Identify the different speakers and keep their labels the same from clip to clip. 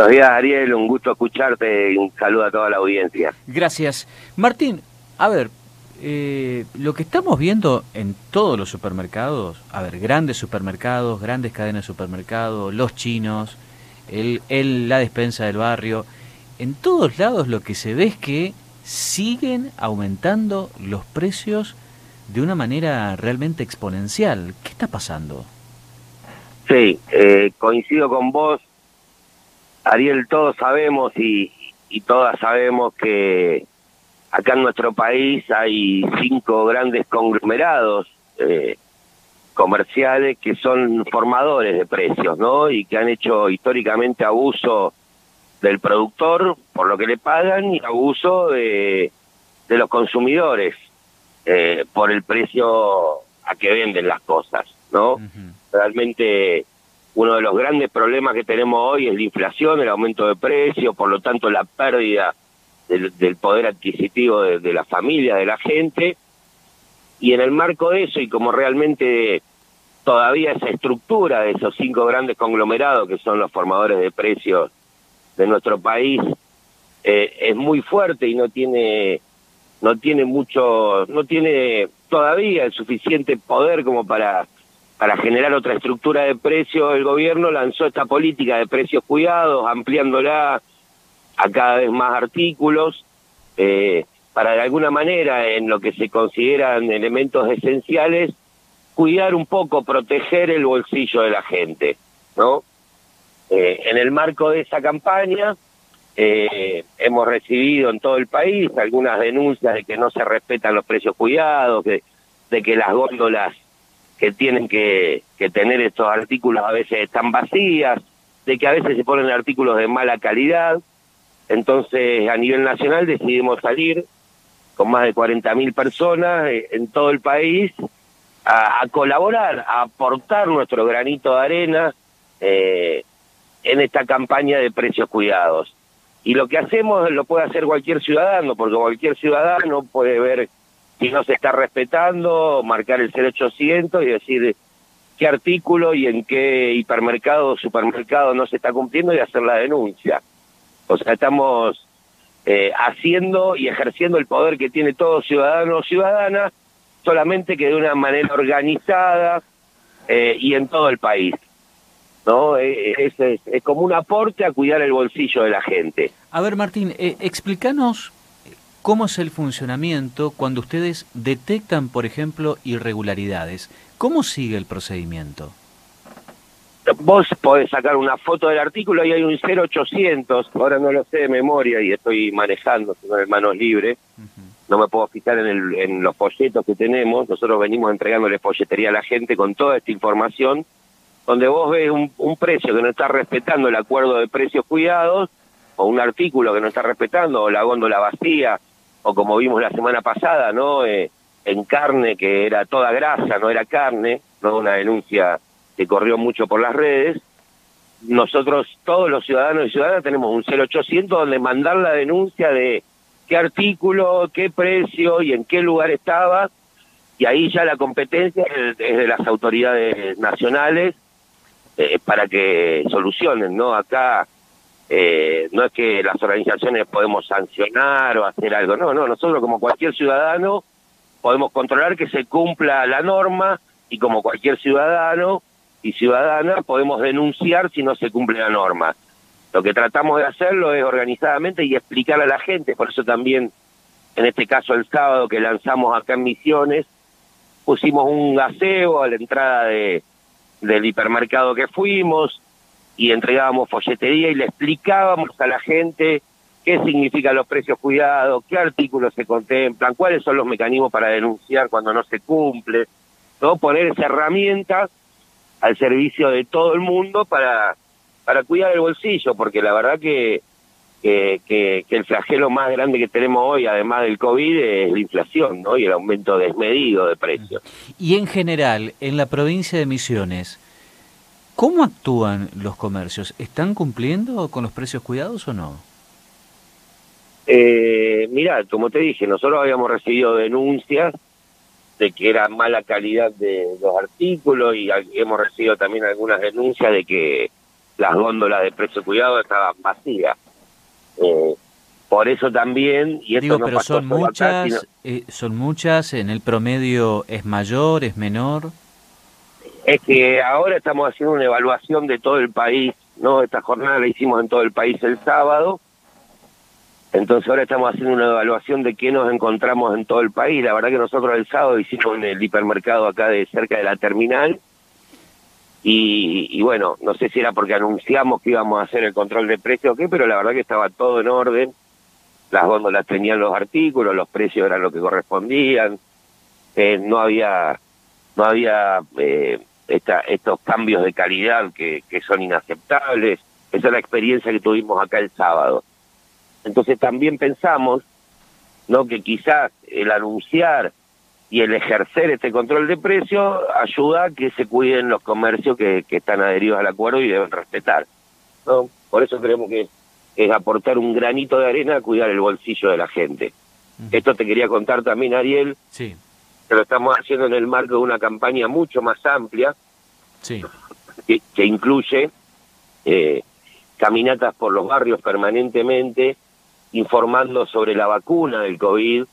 Speaker 1: Buenos días, Ariel. Un gusto escucharte y un saludo a toda la audiencia.
Speaker 2: Gracias. Martín, a ver, eh, lo que estamos viendo en todos los supermercados, a ver, grandes supermercados, grandes cadenas de supermercados, los chinos, el, el, la despensa del barrio, en todos lados lo que se ve es que siguen aumentando los precios de una manera realmente exponencial. ¿Qué está pasando?
Speaker 1: Sí, eh, coincido con vos. Ariel, todos sabemos y, y todas sabemos que acá en nuestro país hay cinco grandes conglomerados eh, comerciales que son formadores de precios, ¿no? Y que han hecho históricamente abuso del productor por lo que le pagan y abuso de, de los consumidores eh, por el precio a que venden las cosas, ¿no? Realmente uno de los grandes problemas que tenemos hoy es la inflación, el aumento de precios, por lo tanto la pérdida del, poder adquisitivo de, de, la familia, de la gente, y en el marco de eso, y como realmente todavía esa estructura de esos cinco grandes conglomerados que son los formadores de precios de nuestro país eh, es muy fuerte y no tiene no tiene mucho no tiene todavía el suficiente poder como para para generar otra estructura de precios el gobierno lanzó esta política de precios cuidados ampliándola a cada vez más artículos, eh, para de alguna manera, en lo que se consideran elementos esenciales, cuidar un poco, proteger el bolsillo de la gente, ¿no? Eh, en el marco de esa campaña, eh, hemos recibido en todo el país algunas denuncias de que no se respetan los precios cuidados, de, de que las góndolas que tienen que, tener estos artículos a veces están vacías, de que a veces se ponen artículos de mala calidad, entonces, a nivel nacional decidimos salir con más de 40.000 personas eh, en todo el país a, colaborar, a aportar nuestro granito de arena eh, en esta campaña de precios cuidados. Y lo que hacemos lo puede hacer cualquier ciudadano, porque cualquier ciudadano puede ver si no se está respetando, marcar el 0800 y decir qué artículo y en qué hipermercado o supermercado no se está cumpliendo y hacer la denuncia. O sea, estamos eh, haciendo y ejerciendo el poder que tiene todo ciudadano o ciudadana, solamente que de una manera organizada eh, y en todo el país. ¿no? Eh, es, es, es, como un aporte a cuidar el bolsillo de la gente.
Speaker 2: A ver, Martín, eh, explícanos cómo es el funcionamiento cuando ustedes detectan, por ejemplo, irregularidades. ¿Cómo sigue el procedimiento?
Speaker 1: vos podés sacar una foto del artículo y hay un 0800, ahora no lo sé de memoria y estoy manejando, tengo manos libres, uh -huh. no me puedo fijar en, el, en los folletos que tenemos, nosotros venimos entregándole folletería a la gente con toda esta información, donde vos ves un, un precio que no está respetando el acuerdo de precios cuidados, o un artículo que no está respetando, o la góndola vacía, o como vimos la semana pasada, ¿no? Eh, en carne que era toda grasa, no era carne, no una denuncia que corrió mucho por las redes. Nosotros, todos los ciudadanos y ciudadanas, tenemos un 0800 donde mandar la denuncia de qué artículo, qué precio y en qué lugar estaba. Y ahí ya la competencia es de las autoridades nacionales eh, para que solucionen, ¿no? Acá eh, no es que las organizaciones podemos sancionar o hacer algo, no, no, nosotros como cualquier ciudadano podemos controlar que se cumpla la norma y como cualquier ciudadano y ciudadana podemos denunciar si no se cumple la norma. Lo que tratamos de hacerlo es organizadamente y explicar a la gente, por eso también en este caso el sábado que lanzamos acá en Misiones, pusimos un gaseo a la entrada de, del hipermercado que fuimos y entregábamos folletería y le explicábamos a la gente qué significan los precios cuidados, qué artículos se contemplan, cuáles son los mecanismos para denunciar cuando no se cumple, ¿no? poner esa herramienta al servicio de todo el mundo para, para cuidar el bolsillo, porque la verdad que, que, que el flagelo más grande que tenemos hoy, además del COVID, es la inflación ¿no? y el aumento desmedido de precios.
Speaker 2: Y en general, en la provincia de Misiones, ¿cómo actúan los comercios? ¿Están cumpliendo con los precios cuidados o no?
Speaker 1: Eh, mira, como te dije, nosotros habíamos recibido denuncias de que era mala calidad de los artículos y hemos recibido también algunas denuncias de que las góndolas de precio cuidado estaban vacías. Eh, por eso también, y esto
Speaker 2: Digo, pero son muchas, eh, son muchas, en el promedio es mayor, es menor.
Speaker 1: Es que ahora estamos haciendo una evaluación de todo el país, ¿no? Esta jornada la hicimos en todo el país el sábado, entonces ahora estamos haciendo una evaluación de qué nos encontramos en todo el país. La verdad que nosotros el sábado hicimos en el hipermercado acá de cerca de la terminal, y, bueno, no sé si era porque anunciamos que íbamos a hacer el control de precios o qué, pero la verdad que estaba todo en orden. Las góndolas tenían los artículos, los precios eran lo que correspondían. Eh, no había no había eh, esta, estos cambios de calidad que, que son inaceptables. Esa es la experiencia que tuvimos acá el sábado. Entonces también pensamos no que quizás el anunciar y el ejercer este control de precios ayuda a que se cuiden los comercios que, están adheridos al acuerdo y deben respetar. ¿no? Por eso creemos que es aportar un granito de arena a cuidar el bolsillo de la gente. Esto te quería contar también, Ariel,
Speaker 2: sí.
Speaker 1: Que lo estamos haciendo en el marco de una campaña mucho más amplia,
Speaker 2: sí.
Speaker 1: que, incluye eh, caminatas por los barrios permanentemente, informando sobre la vacuna del COVID,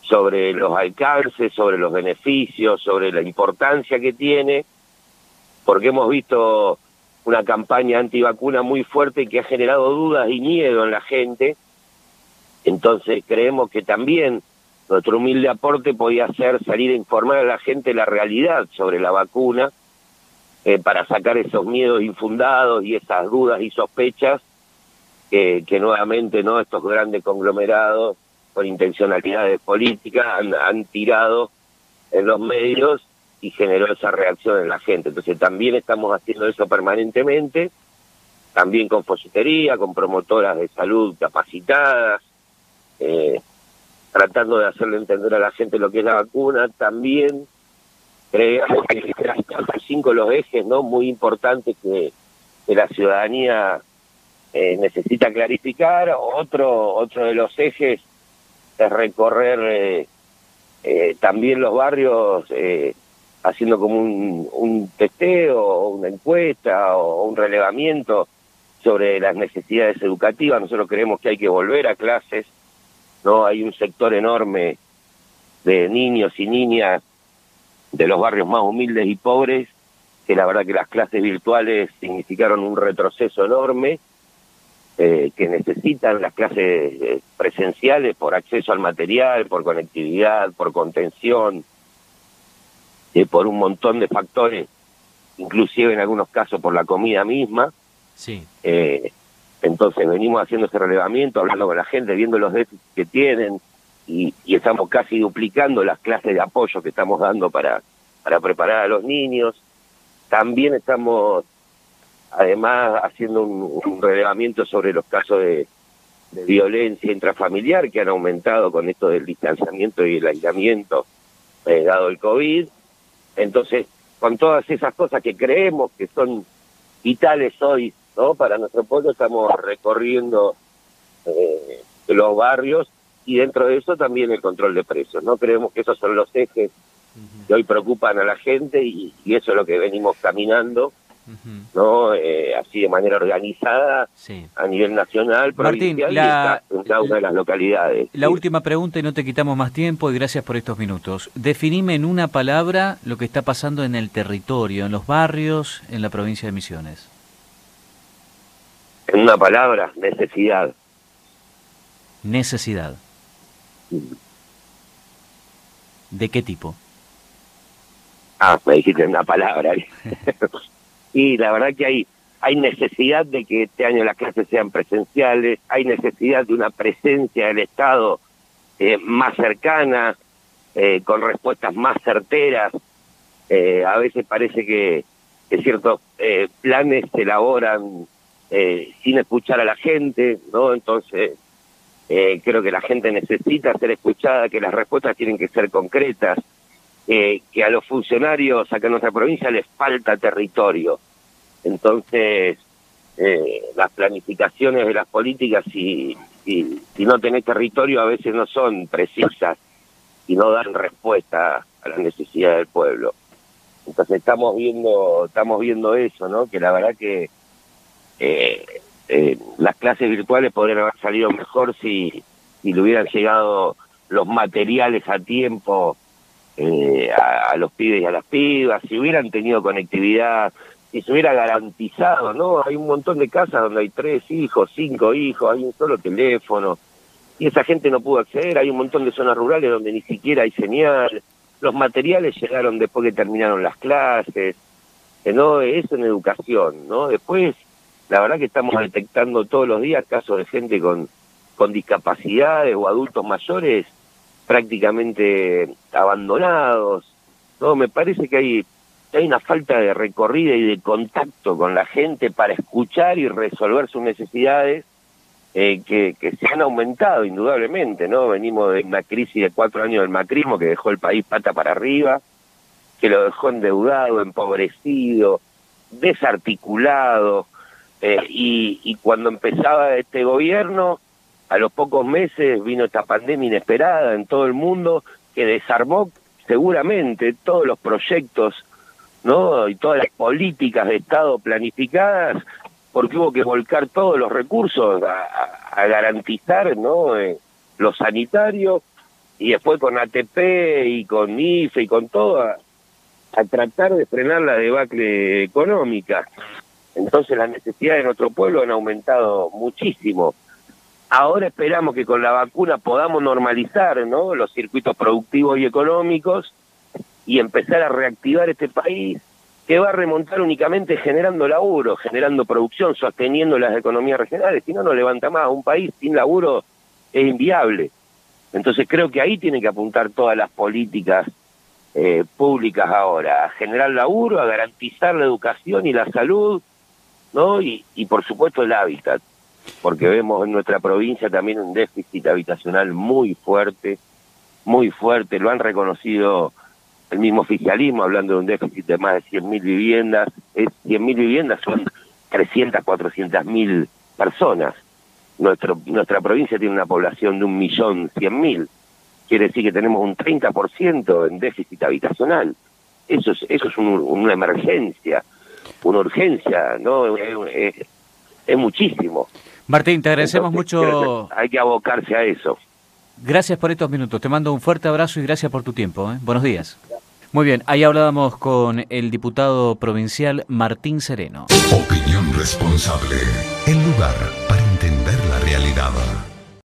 Speaker 1: sobre los alcances, sobre los beneficios, sobre la importancia que tiene, porque hemos visto una campaña antivacuna muy fuerte que ha generado dudas y miedo en la gente. Entonces creemos que también nuestro humilde aporte podía ser salir a informar a la gente la realidad sobre la vacuna eh, para sacar esos miedos infundados y esas dudas y sospechas que, nuevamente no estos grandes conglomerados con intencionalidades políticas, han, tirado en los medios y generó esa reacción en la gente. Entonces también estamos haciendo eso permanentemente, también con folletería, con promotoras de salud capacitadas, eh, tratando de hacerle entender a la gente lo que es la vacuna, también creemos que cinco los ejes no muy importantes que, la ciudadanía eh, necesita clarificar, otro, otro de los ejes es recorrer eh, eh, también los barrios eh, haciendo como un, un testeo o una encuesta o un relevamiento sobre las necesidades educativas. Nosotros creemos que hay que volver a clases, no hay un sector enorme de niños y niñas de los barrios más humildes y pobres que la verdad que las clases virtuales significaron un retroceso enorme eh, que necesitan las clases eh, presenciales por acceso al material, por conectividad, por contención, eh, por un montón de factores, inclusive en algunos casos por la comida misma.
Speaker 2: Sí.
Speaker 1: Entonces venimos haciendo ese relevamiento, hablando con la gente, viendo los déficits que tienen y, estamos casi duplicando las clases de apoyo que estamos dando para, para preparar a los niños. También estamos además haciendo un, relevamiento sobre los casos de, violencia intrafamiliar que han aumentado con esto del distanciamiento y el aislamiento eh, dado el COVID. Entonces, con todas esas cosas que creemos que son vitales hoy no para nuestro pueblo, estamos recorriendo eh, los barrios y dentro de eso también el control de precios. no Creemos que esos son los ejes que hoy preocupan a la gente y eso es lo que venimos caminando no eh, así de manera organizada a nivel nacional, provincial y en cada una de las localidades.
Speaker 2: La última pregunta y no te quitamos más tiempo y gracias por estos minutos. Definime en una palabra lo que está pasando en el territorio, en los barrios, en la provincia de Misiones.
Speaker 1: En una palabra, necesidad.
Speaker 2: Necesidad. ¿De qué tipo?
Speaker 1: Ah, me dijiste una palabra. Y la verdad que hay, hay necesidad de que este año las clases sean presenciales, hay necesidad de una presencia del Estado eh, más cercana, eh, con respuestas más certeras. Eh, a veces parece que, ciertos planes se elaboran sin escuchar a la gente, ¿no? Entonces, creo que la gente necesita ser escuchada, que las respuestas tienen que ser concretas que a los funcionarios acá en nuestra provincia les falta territorio. Entonces, eh, las planificaciones de las políticas, si, si, no tenés territorio, a veces no son precisas y no dan respuesta a la necesidad del pueblo. Entonces estamos viendo, estamos viendo eso, ¿no? Que la verdad que eh, eh, las clases virtuales podrían haber salido mejor si, si le hubieran llegado los materiales a tiempo eh, a, los pibes y a las pibas, si hubieran tenido conectividad, si se hubiera garantizado, ¿no? Hay un montón de casas donde hay tres hijos, cinco hijos, hay un solo teléfono, y esa gente no pudo acceder, hay un montón de zonas rurales donde ni siquiera hay señal, los materiales llegaron después que terminaron las clases, eh, ¿no? Eso en educación, ¿no? Después, la verdad que estamos detectando todos los días casos de gente con, con discapacidades o adultos mayores prácticamente abandonados. No, me parece que hay, hay una falta de recorrida y de contacto con la gente para escuchar y resolver sus necesidades eh, que, que se han aumentado indudablemente, ¿no? Venimos de una crisis de cuatro años del macrismo que dejó el país pata para arriba, que lo dejó endeudado, empobrecido, desarticulado, eh, y, cuando empezaba este gobierno a los pocos meses vino esta pandemia inesperada en todo el mundo que desarmó seguramente todos los proyectos no y todas las políticas de Estado planificadas porque hubo que volcar todos los recursos a, garantizar no eh, lo sanitario y después con ATP y con IFE y con todo a tratar de frenar la debacle económica. Entonces las necesidades de nuestro pueblo han aumentado muchísimo. Ahora esperamos que con la vacuna podamos normalizar ¿no? los circuitos productivos y económicos y empezar a reactivar este país que va a remontar únicamente generando laburo, generando producción, sosteniendo las economías regionales. Si no, no levanta más. Un país sin laburo es inviable. Entonces creo que ahí tienen que apuntar todas las políticas eh, públicas ahora, a generar laburo, a garantizar la educación y la salud, ¿no? Y, y por supuesto el hábitat porque vemos en nuestra provincia también un déficit habitacional muy fuerte, muy fuerte, lo han reconocido el mismo oficialismo, hablando de un déficit de más de 100.000 viviendas, es 100.000 viviendas son 300, 400.000 personas. Nuestro, nuestra provincia tiene una población de un millón cien mil, quiere decir que tenemos un 30% en déficit habitacional. Eso es, eso es una emergencia, una urgencia, ¿no? Es, es muchísimo.
Speaker 2: Martín, te agradecemos mucho.
Speaker 1: Hay que abocarse a eso.
Speaker 2: Gracias por estos minutos. Te mando un fuerte abrazo y gracias por tu tiempo. ¿eh? Buenos días. Muy bien, ahí hablábamos con el diputado provincial Martín Sereno.
Speaker 3: Opinión responsable. El lugar para entender la realidad.